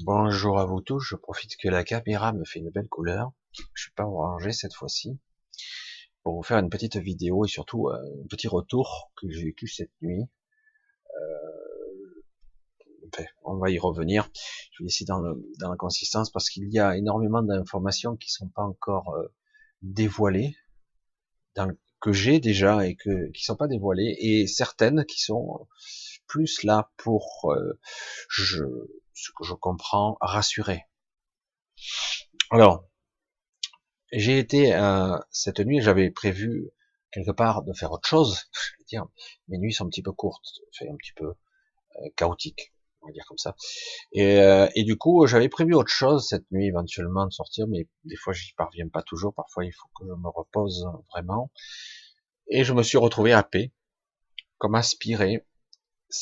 Bonjour à vous tous, je profite que la caméra me fait une belle couleur. Je suis pas orangé cette fois-ci. Pour vous faire une petite vidéo et surtout euh, un petit retour que j'ai vécu cette nuit. Euh, on va y revenir. Je vais essayer dans, la consistance parce qu'il y a énormément d'informations qui sont pas encore euh, dévoilées, que j'ai déjà et que qui sont pas dévoilées, et certaines qui sont plus là pour euh, je, ce que je comprends rassurer. Alors, j'ai été euh, cette nuit, j'avais prévu quelque part de faire autre chose. Je mes nuits sont un petit peu courtes, un petit peu euh, on va dire comme ça. Et, euh, et du coup, j'avais prévu autre chose cette nuit, éventuellement de sortir, mais des fois, j'y parviens pas toujours. Parfois, il faut que je me repose vraiment. Et je me suis retrouvé happé, comme aspiré,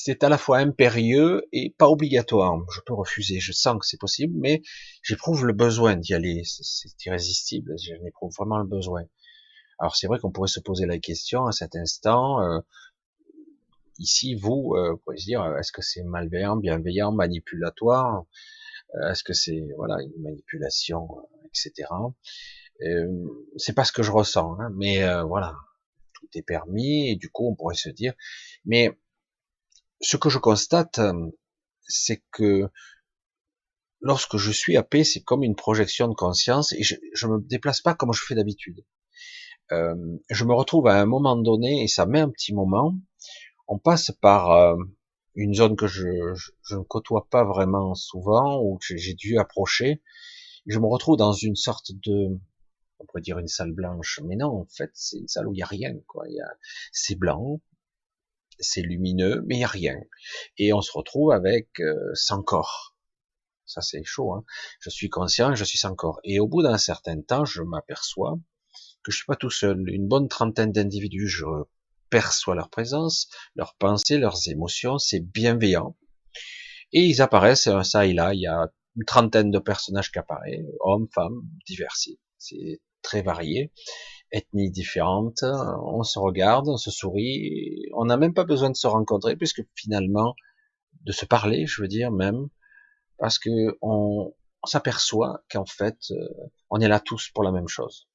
c'est à la fois impérieux et pas obligatoire. Je peux refuser, je sens que c'est possible, mais j'éprouve le besoin d'y aller. C'est irrésistible, j'éprouve vraiment le besoin. Alors c'est vrai qu'on pourrait se poser la question à cet instant, euh, ici, vous, euh, vous pourriez se dire, est-ce que c'est malveillant, bienveillant, manipulatoire? Euh, Est-ce que c'est voilà une manipulation, etc. c'est pas ce que je ressens, hein, mais voilà, tout est permis, et du coup on pourrait se dire, mais ce que je constate, euh, c'est que lorsque je suis à paix, c'est comme une projection de conscience et je, ne me déplace pas comme je fais d'habitude. Euh, je me retrouve à un moment donné et ça met un petit moment. On passe par euh, une zone que je, ne côtoie pas vraiment souvent ou que j'ai dû approcher. Je me retrouve dans une sorte de, on pourrait dire une salle blanche, mais non, en fait, c'est une salle où il y a rien, quoi. Il y a, c'est blanc, c'est lumineux, mais il n'y a rien. Et on se retrouve avec euh, sans corps. Ça c'est chaud. Hein je suis conscient, je suis sans corps. Et au bout d'un certain temps, je m'aperçois que je suis pas tout seul. Une bonne trentaine d'individus, je perçois leur présence, leurs pensées, leurs émotions. C'est bienveillant. Et ils apparaissent euh, ça et là. Il y a une trentaine de personnages qui apparaissent, hommes, femmes, diversifiés. C'est très varié ethnies différentes, on se regarde, on se sourit, on n'a même pas besoin de se rencontrer, puisque finalement, de se parler, je veux dire même, parce que on, s'aperçoit qu'en fait, euh, on est là tous pour la même chose.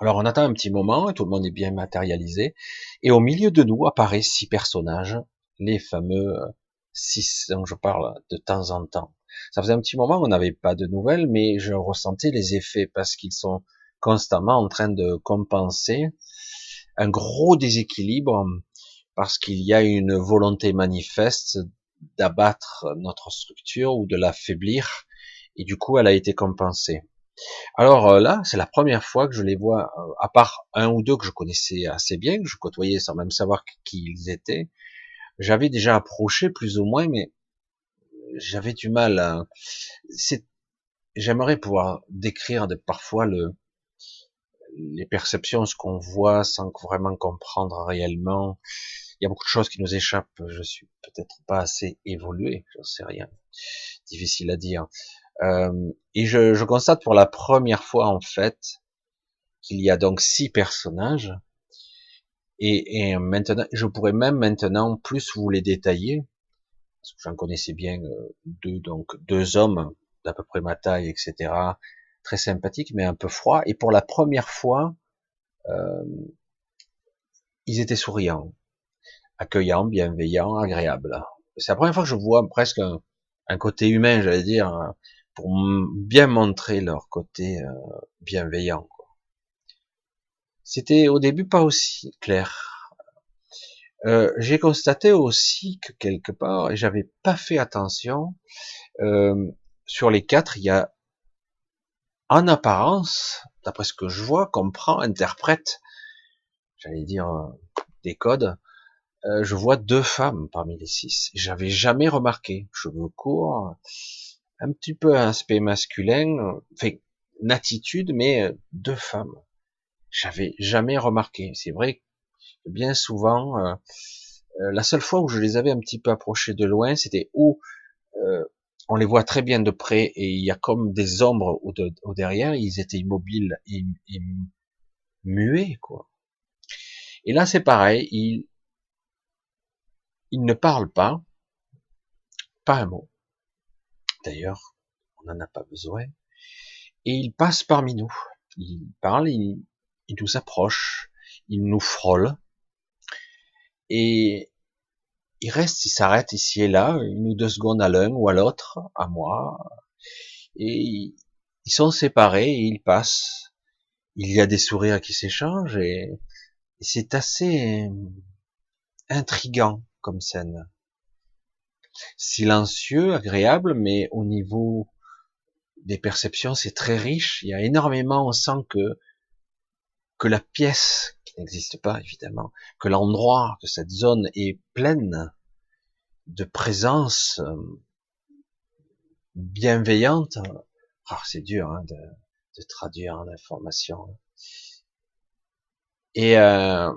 Alors on attend un petit moment, et tout le monde est bien matérialisé, et au milieu de nous apparaissent six personnages, les fameux euh, six dont je parle de temps en temps. Ça faisait un petit moment qu'on n'avait pas de nouvelles, mais je ressentais les effets parce qu'ils sont constamment en train de compenser un gros déséquilibre parce qu'il y a une volonté manifeste d'abattre notre structure ou de l'affaiblir et du coup elle a été compensée. Alors euh, là, c'est la première fois que je les vois, euh, à part un ou deux que je connaissais assez bien, que je côtoyais sans même savoir qui ils étaient. J'avais déjà approché plus ou moins, mais j'avais du mal à... J'aimerais pouvoir décrire parfois le, les perceptions, ce qu'on voit sans vraiment comprendre réellement. Il y a beaucoup de choses qui nous échappent. Je suis peut-être pas assez évolué, j'en sais rien. Difficile à dire. Euh, et je, je, constate pour la première fois en fait qu'il y a donc six personnages. Et, et, maintenant, je pourrais même maintenant plus vous les détailler, parce que j'en connaissais bien euh, deux, donc deux hommes d'à peu près ma taille, etc très sympathique, mais un peu froid. Et pour la première fois, euh, ils étaient souriants, accueillants, bienveillants, agréables. C'est la première fois que je vois presque un, côté humain, j'allais dire, pour bien montrer leur côté euh, bienveillant. C'était au début pas aussi clair. Euh, j'ai constaté aussi que quelque part, et j'avais pas fait attention, euh, sur les quatre, il y a en apparence, d'après ce que je vois, comprend, interprète, j'allais dire euh, des codes, euh, je vois deux femmes parmi les six. J'avais jamais remarqué. Cheveux courts, un petit peu aspect masculin, fait une attitude, mais euh, deux femmes. J'avais jamais remarqué. C'est vrai que bien souvent, la seule fois où je les avais un petit peu approchées de loin, c'était où on les voit très bien de près et il y a comme des ombres au, derrière, ils étaient immobiles et, muets, quoi. Et là, c'est pareil, ils, ils ne parlent pas, pas un mot. D'ailleurs, on n'en a pas besoin. Et il passe parmi nous. Il parle, il, il nous approche, il nous frôle. Et il reste, il s'arrête ici et là, une ou deux secondes à l'un ou à l'autre, à moi. Et ils sont séparés et ils passent. Il y a des sourires qui s'échangent et, c'est assez intrigant comme scène. Silencieux, agréable, mais au niveau des perceptions, c'est très riche. Il y a énormément, on sent que que la pièce n'existe pas évidemment, que l'endroit, que cette zone est pleine de présence euh, bienveillante. Ah, c'est dur hein, de, traduire l'information. Et euh,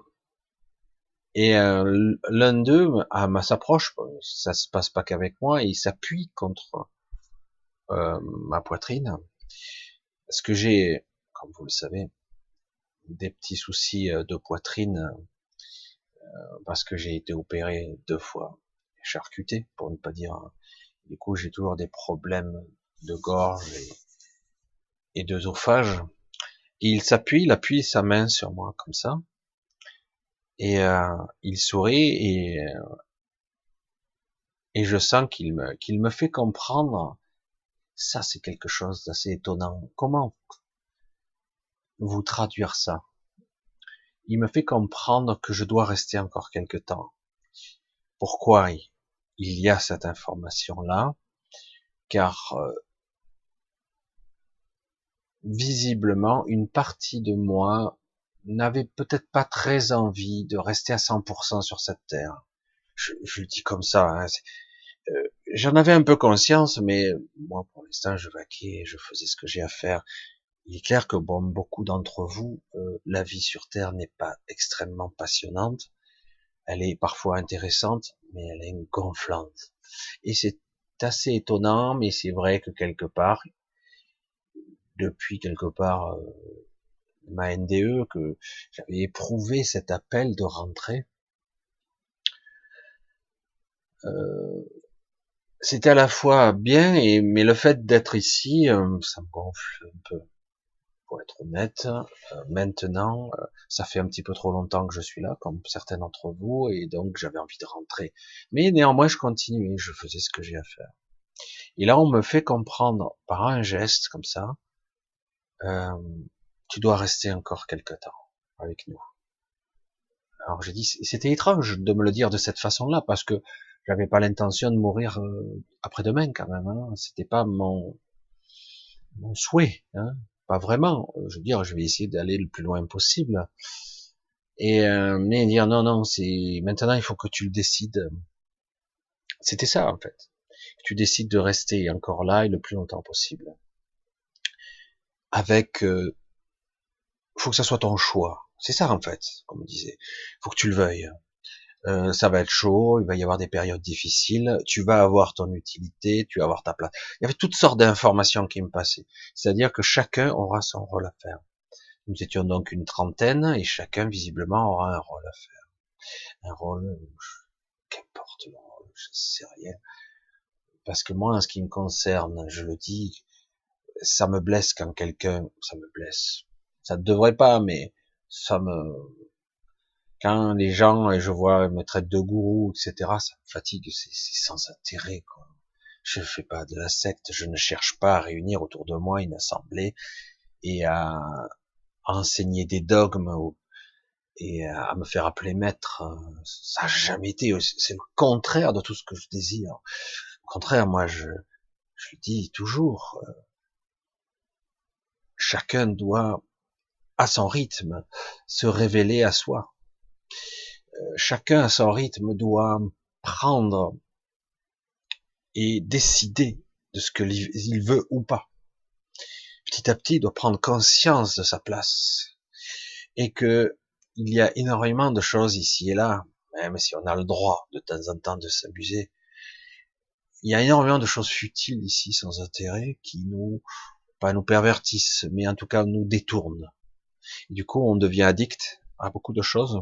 et euh, l'un d'eux s'approche, ça se passe pas qu'avec moi, il s'appuie contre euh, ma poitrine, parce que j'ai, comme vous le savez, des petits soucis euh, de poitrine, euh, parce que j'ai été opéré deux fois, charcuté, pour ne pas dire. Du coup, j'ai toujours des problèmes de gorge et, et d'œsophage. Il s'appuie, il appuie sa main sur moi comme ça, et euh, il sourit et et je sens qu'il me qu'il me fait comprendre. Ça, c'est quelque chose d'assez étonnant. Comment vous traduire ça Il me fait comprendre que je dois rester encore quelque temps. Pourquoi il y a cette information là Car euh, visiblement, une partie de moi n'avait peut-être pas très envie de rester à 100% sur cette terre. Je, je, le dis comme ça. Hein, euh, J'en avais un peu conscience, mais moi, pour l'instant, je vaquais, je faisais ce que j'ai à faire. Il est clair que bon, beaucoup d'entre vous, euh, la vie sur Terre n'est pas extrêmement passionnante. Elle est parfois intéressante, mais elle est gonflante. Et c'est assez étonnant, mais c'est vrai que quelque part, depuis quelque part euh, ma NDE que j'avais éprouvé cet appel de rentrer. Euh, c'était à la fois bien et mais le fait d'être ici, euh, ça me gonfle un peu. Pour être honnête, euh, maintenant, ça fait un petit peu trop longtemps que je suis là, comme certains d'entre vous, et donc j'avais envie de rentrer. Mais néanmoins, je continuais, je faisais ce que j'ai à faire. Et là, on me fait comprendre par un geste comme ça, euh, tu dois rester encore quelque temps avec nous. Alors j'ai dit, c'était étrange de me le dire de cette façon-là, parce que j'avais pas l'intention de mourir euh, après-demain quand même. Hein. C'était pas mon, mon souhait, hein. Pas vraiment. Je veux dire, je vais essayer d'aller le plus loin possible. Et euh, mais dire non, non, c'est maintenant il faut que tu le décides. C'était ça en fait. Tu décides de rester encore là et le plus longtemps possible, avec euh, faut que ça soit ton choix. C'est ça en fait, comme on disait. Faut que tu le veuilles. Euh, ça va être chaud, il va y avoir des périodes difficiles, tu vas avoir ton utilité, tu vas avoir ta place. Il y avait toutes sortes d'informations qui me passaient. C'est-à-dire que chacun aura son rôle à faire. Nous étions donc une trentaine et chacun visiblement aura un rôle à faire. Un rôle, qu'importe le rôle, je sais rien. Parce que moi, en ce qui me concerne, je le dis, ça me blesse quand quelqu'un, ça me blesse ça ne devrait pas, mais ça me, quand les gens, et je vois, me traitent de gourou, etc., ça me fatigue, c'est sans intérêt, quoi. Je fais pas de la secte, je ne cherche pas à réunir autour de moi une assemblée et à, enseigner des dogmes et à me faire appeler maître. Ça n'a jamais été, c'est le contraire de tout ce que je désire. Au contraire, moi, je, je le dis toujours, euh, chacun doit à son rythme, se révéler à soi. Chacun à son rythme doit prendre et décider de ce qu'il veut ou pas. Petit à petit, il doit prendre conscience de sa place et que il y a énormément de choses ici et là, même si on a le droit de temps en temps de s'abuser. Il y a énormément de choses futiles ici sans intérêt qui nous, pas nous pervertissent, mais en tout cas nous détournent du coup, on devient addict à beaucoup de choses.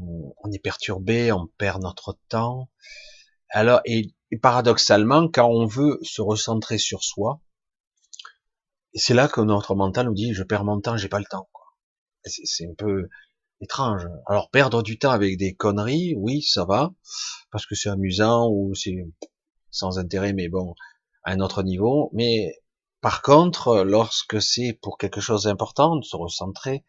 On, est perturbé, on perd notre temps. Alors, et paradoxalement, quand on veut se recentrer sur soi, c'est là que notre mental nous dit, je perds mon temps, j'ai pas le temps. C'est un peu étrange. Alors perdre du temps avec des conneries, oui, ça va, parce que c'est amusant ou c'est sans intérêt, mais bon, à un autre niveau. Mais par contre, lorsque c'est pour quelque chose d'important, de se recentrer,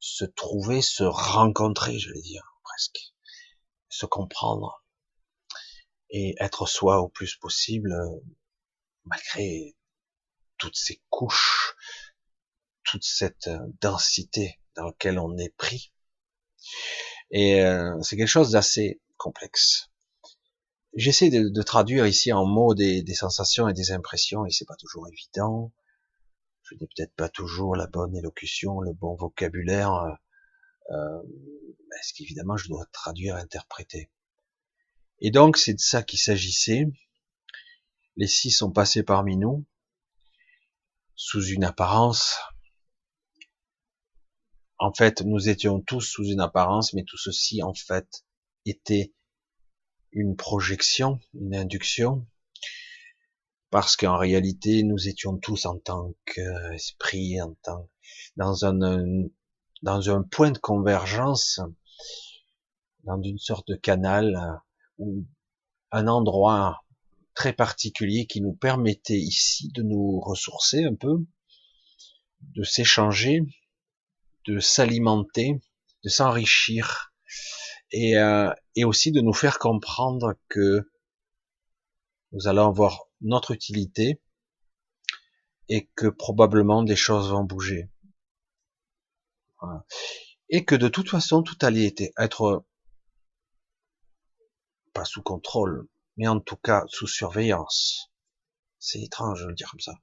se trouver, se rencontrer, je vais dire, presque, se comprendre et être soi au plus possible, malgré toutes ces couches, toute cette densité dans laquelle on est pris. Et euh, c'est quelque chose d'assez complexe. J'essaie de, traduire ici en mots des, sensations et des impressions, et c'est pas toujours évident. Je n'ai peut-être pas toujours la bonne élocution, le bon vocabulaire, euh, euh parce qu'évidemment je dois traduire, interpréter. Et donc c'est de ça qu'il s'agissait. Les six sont passés parmi nous sous une apparence. En fait, nous étions tous sous une apparence, mais tout ceci en fait était une projection, une induction, parce qu'en réalité, nous étions tous en tant qu'esprit, en tant dans un dans un point de convergence, dans une sorte de canal ou un endroit très particulier qui nous permettait ici de nous ressourcer un peu, de s'échanger, de s'alimenter, de s'enrichir et, euh, et aussi de nous faire comprendre que nous allons avoir notre utilité et que probablement des choses vont bouger. Et que de toute façon, tout allait être pas sous contrôle, mais en tout cas sous surveillance. C'est étrange de le dire comme ça.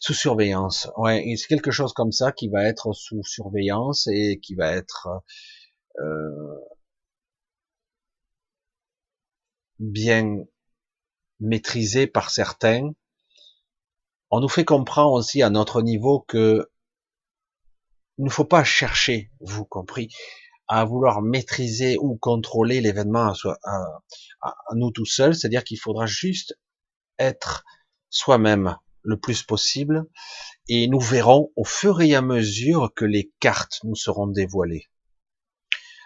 Sous surveillance. Ouais, c'est quelque chose comme ça qui va être sous surveillance et qui va être euh, bien maîtrisé par certains. On nous fait comprendre aussi à notre niveau que il ne faut pas chercher, vous compris, à vouloir maîtriser ou contrôler l'événement à, à, nous tout seuls, c'est-à-dire qu'il faudra juste être soi-même le plus possible et nous verrons au fur et à mesure que les cartes nous seront dévoilées.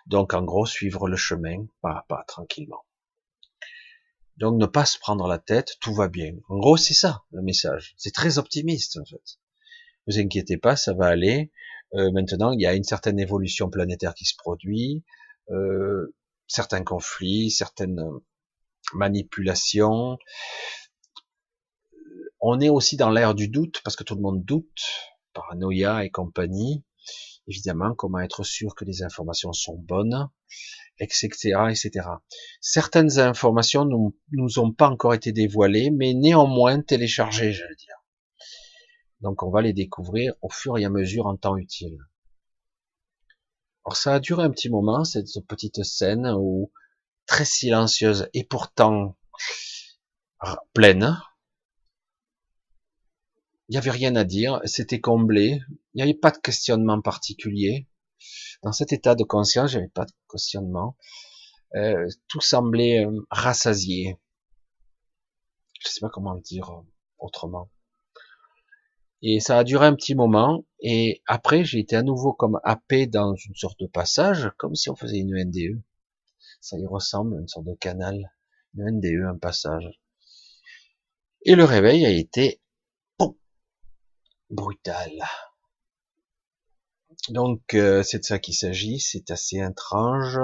Donc en gros, suivre le chemin pas à pas, tranquillement. Donc ne pas se prendre la tête, tout va bien. En gros, c'est ça le message. C'est très optimiste en fait. Ne vous inquiétez pas, ça va aller. Euh, maintenant, il y a une certaine évolution planétaire qui se produit, euh, certains conflits, certaines manipulations. On est aussi dans l'ère du doute parce que tout le monde doute, paranoïa et compagnie. Évidemment, comment être sûr que les informations sont bonnes, etc., etc. Certaines informations ne nous ont pas encore été dévoilées, mais néanmoins téléchargées, je veux dire. Donc on va les découvrir au fur et à mesure en temps utile. Alors ça a duré un petit moment, cette petite scène où très silencieuse et pourtant pleine. Il n'y avait rien à dire, c'était comblé, il n'y avait pas de questionnement particulier. Dans cet état de conscience, j'avais pas de questionnement. Euh, tout semblait euh, rassasié. Je sais pas comment le dire euh, autrement. Et ça a duré un petit moment. Et après, j'ai été à nouveau comme happé dans une sorte de passage, comme si on faisait une NDE. Ça y ressemble, une sorte de canal. Une NDE, un passage. Et le réveil a été brutal. Donc euh, c'est de ça qu'il s'agit, c'est assez étrange.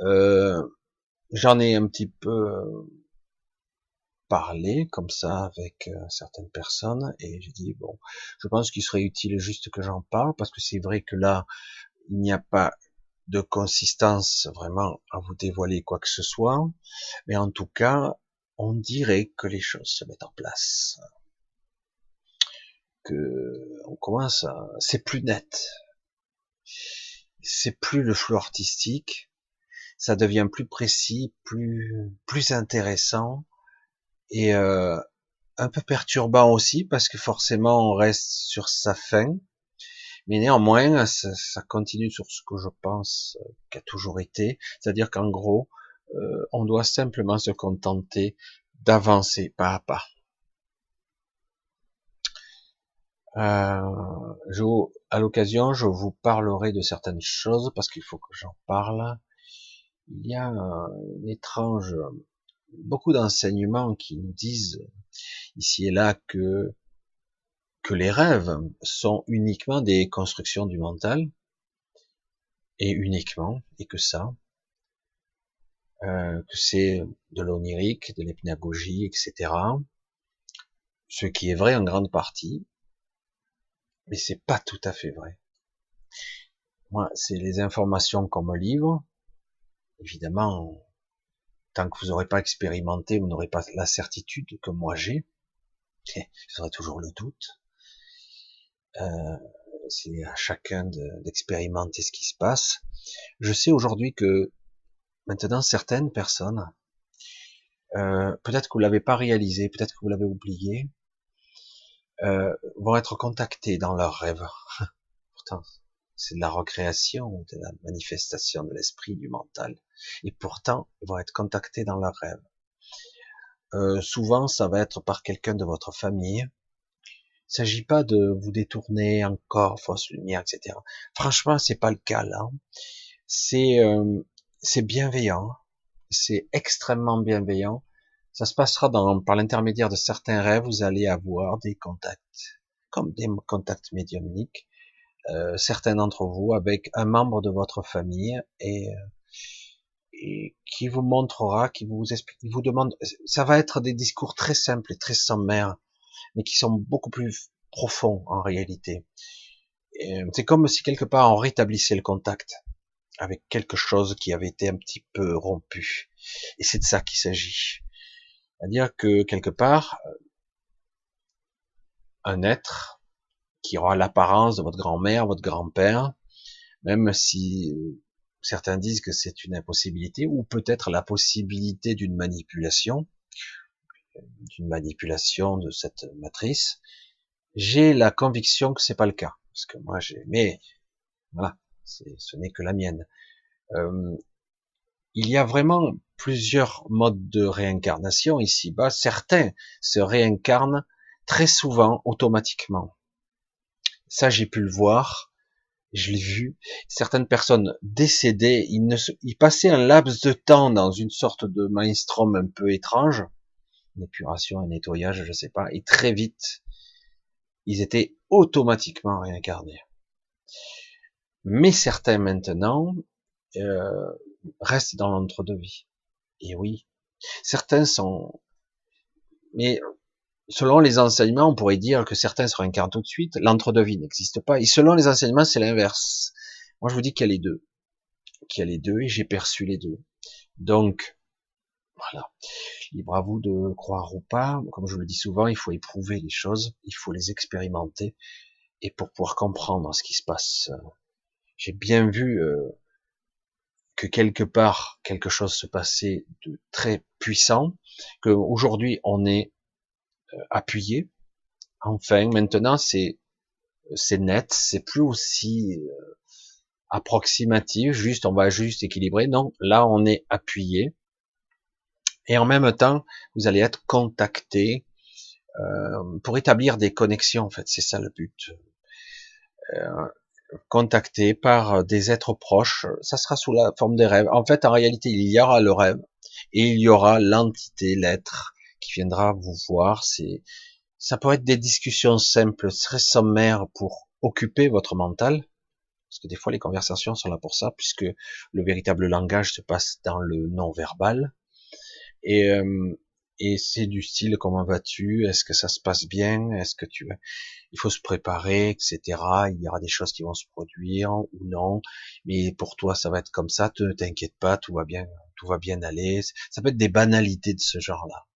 Euh, J'en ai un petit peu parler comme ça avec euh, certaines personnes et j'ai dit bon, je pense qu'il serait utile juste que j'en parle parce que c'est vrai que là il n'y a pas de consistance vraiment à vous dévoiler quoi que ce soit, mais en tout cas on dirait que les choses se mettent en place, que on commence à, c'est plus net, c'est plus le flou artistique, ça devient plus précis, plus plus intéressant et euh, un peu perturbant aussi parce que forcément on reste sur sa fin, mais néanmoins ça, continue sur ce que je pense qu'a toujours été, c'est-à-dire qu'en gros euh, on doit simplement se contenter d'avancer pas à pas. Euh, je, à l'occasion, je vous parlerai de certaines choses parce qu'il faut que j'en parle. Il y a étrange, beaucoup d'enseignements qui nous disent ici et là que que les rêves sont uniquement des constructions du mental et uniquement et que ça, euh, que c'est de l'onirique, de l'hypnagogie, etc. Ce qui est vrai en grande partie, mais c'est pas tout à fait vrai. Moi, c'est les informations qu'on me livre. Évidemment, tant que vous n'aurez pas expérimenté, vous n'aurez pas la certitude que moi j'ai. Vous aurez toujours le doute. Euh, c'est à chacun d'expérimenter ce qui se passe. Je sais aujourd'hui que maintenant certaines personnes, euh, peut-être que vous l'avez pas réalisé, peut-être que vous l'avez oublié, euh, vont être contactés dans leurs rêves. Pourtant, c'est de la recréation, de la manifestation de l'esprit, du mental. Et pourtant, ils vont être contactés dans leurs rêves. Euh, souvent, ça va être par quelqu'un de votre famille. Il s'agit pas de vous détourner encore, fausse lumière, etc. Franchement, c'est pas le cas là. C'est euh, c'est bienveillant, c'est extrêmement bienveillant. Ça se passera dans, par l'intermédiaire de certains rêves, vous allez avoir des contacts, comme des contacts médiumniques, euh, certains d'entre vous avec un membre de votre famille et, euh, et qui vous montrera, qui vous explique, vous demande, ça va être des discours très simples et très sommaires, mais qui sont beaucoup plus profonds en réalité. C'est comme si quelque part on rétablissait le contact avec quelque chose qui avait été un petit peu rompu. Et c'est de ça qu'il s'agit. C'est-à-dire que quelque part, euh, un être qui aura l'apparence de votre grand-mère, votre grand-père, même si euh, certains disent que c'est une impossibilité, ou peut-être la possibilité d'une manipulation, d'une manipulation de cette matrice, j'ai la conviction que c'est pas le cas, parce que moi j'ai, mais voilà, ce n'est que la mienne. Euh, il y a vraiment plusieurs modes de réincarnation ici-bas. Certains se réincarnent très souvent automatiquement. Ça, j'ai pu le voir, je l'ai vu. Certaines personnes décédées, ils, ne passaient un laps de temps dans une sorte de maelstrom un peu étrange, une épuration, un nettoyage, je sais pas, et très vite, ils étaient automatiquement réincarnés. Mais certains maintenant euh, restent dans l'entre-deux-vie. Et oui, certains sont... Mais selon les enseignements, on pourrait dire que certains se réincarnent tout de suite. L'entre-deux-vie n'existe pas. Et selon les enseignements, c'est l'inverse. Moi, je vous dis qu'il y a les deux. Qu'il y a les deux et j'ai perçu les deux. Donc, voilà. Libre à vous de croire ou pas. Comme je le dis souvent, il faut éprouver les choses, il faut les expérimenter. Et pour pouvoir comprendre ce qui se passe j'ai bien vu euh, que quelque part quelque chose se passait de très puissant, que aujourd'hui on est euh, appuyé. Enfin, maintenant c'est net, c'est plus aussi euh, approximatif, juste on va juste équilibrer. Non, là on est appuyé. Et en même temps, vous allez être contacté euh, pour établir des connexions. En fait, c'est ça le but. Contacté par euh, des êtres proches, ça sera sous la forme des rêves. En fait, en réalité, il y aura le rêve et il y aura l'entité, l'être qui viendra vous voir. C'est, ça peut être des discussions simples, très sommaires pour occuper votre mental, parce que des fois les conversations sont là pour ça, puisque le véritable langage se passe dans le non verbal. Et euh, et c'est du style comment vas-tu? Est-ce que ça se passe bien? Est-ce que tu il faut se préparer, etc. Il y aura des choses qui vont se produire ou non, mais pour toi ça va être comme ça. Ne t'inquiète pas, tout va bien, tout va bien aller. Ça peut être des banalités de ce genre-là.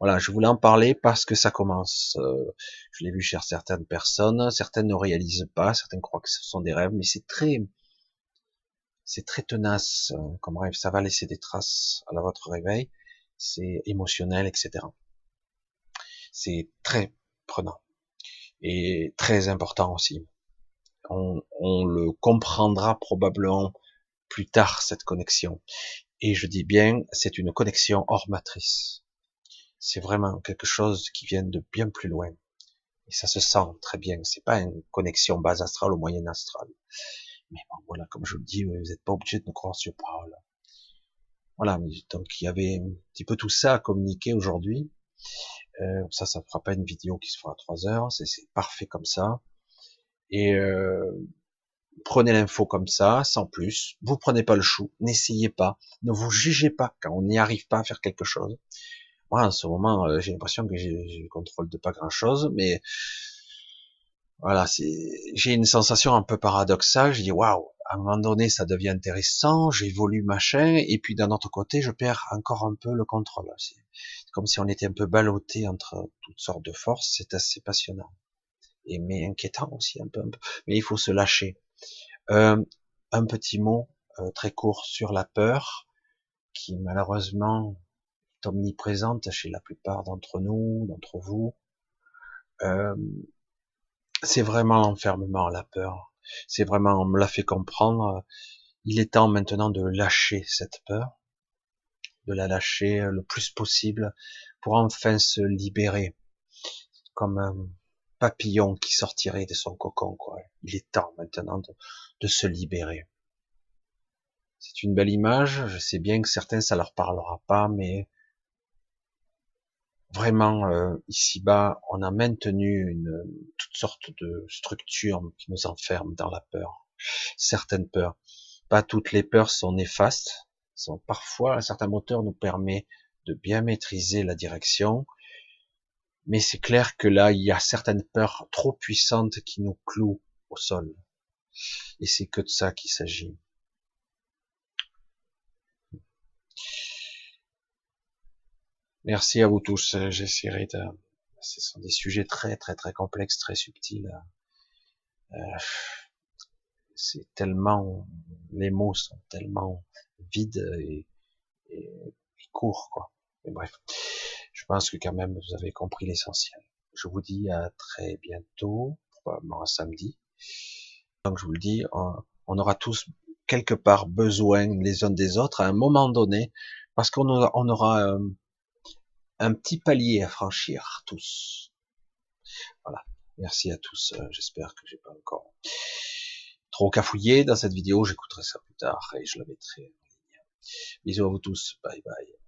Voilà, je voulais en parler parce que ça commence. Euh, je l'ai vu chez certaines personnes, certaines ne réalisent pas, certaines croient que ce sont des rêves, mais c'est très, c'est très tenace euh, comme rêve. Ça va laisser des traces à votre réveil c'est émotionnel, etc. C'est très prenant et très important aussi. On, on, le comprendra probablement plus tard cette connexion. Et je dis bien, c'est une connexion hors matrice. c'est vraiment quelque chose qui vient de bien plus loin. Et ça se sent très bien. C'est pas une connexion base astrale ou moyenne astrale. Mais bon, voilà, comme je le dis, vous n'êtes pas obligé de me croire sur parole. Voilà, donc il y avait un petit peu tout ça à communiquer aujourd'hui. Euh, ça, ça ne fera pas une vidéo qui se fera à 3 heures, c'est parfait comme ça. Et euh, prenez l'info comme ça, sans plus. Vous prenez pas le chou, n'essayez pas, ne vous jugez pas quand on n'y arrive pas à faire quelque chose. Moi, en ce moment, euh, j'ai l'impression que j'ai le contrôle de pas grand-chose, mais voilà, j'ai une sensation un peu paradoxale. Je dis waouh, à un moment donné, ça devient intéressant, j'évolue machin, et puis d'un autre côté, je perds encore un peu le contrôle. C'est comme si on était un peu ballotté entre toutes sortes de forces. C'est assez passionnant et mais inquiétant aussi un peu. Mais il faut se lâcher. Euh, un petit mot euh, très court sur la peur, qui malheureusement est omniprésente chez la plupart d'entre nous, d'entre vous. Euh, c'est vraiment l'enfermement, la peur. C'est vraiment, on me l'a fait comprendre. Il est temps maintenant de lâcher cette peur, de la lâcher le plus possible pour enfin se libérer, comme un papillon qui sortirait de son cocon. Quoi. Il est temps maintenant de, se libérer. C'est une belle image. Je sais bien que certains ça leur parlera pas, mais vraiment euh, ici-bas, on a maintenu une toutes sortes de structures qui nous enferment dans la peur. Certaines peurs, pas toutes les peurs sont néfastes. Parfois, certains moteurs nous permet de bien maîtriser la direction, mais c'est clair que là, il y a certaines peurs trop puissantes qui nous clouent au sol. Et c'est que de ça qu'il s'agit. Merci à vous tous. J'essaierai de... Ce sont des sujets très très très complexes, très subtils. Euh, c'est tellement... Les mots sont tellement vides et, et, courts, quoi. Mais bref, je pense que quand même vous avez compris l'essentiel. Je vous dis à très bientôt, probablement un samedi. Donc je vous le dis, on, aura tous quelque part besoin les uns des autres à un moment donné, parce qu'on aura, on aura euh, un petit palier à franchir tous. Voilà. Merci à tous. Euh, j'espère que j'ai pas encore trop cafouillé dans cette vidéo. J'écouterai ça plus tard et je la mettrai en ligne. Bisous à vous tous. Bye bye.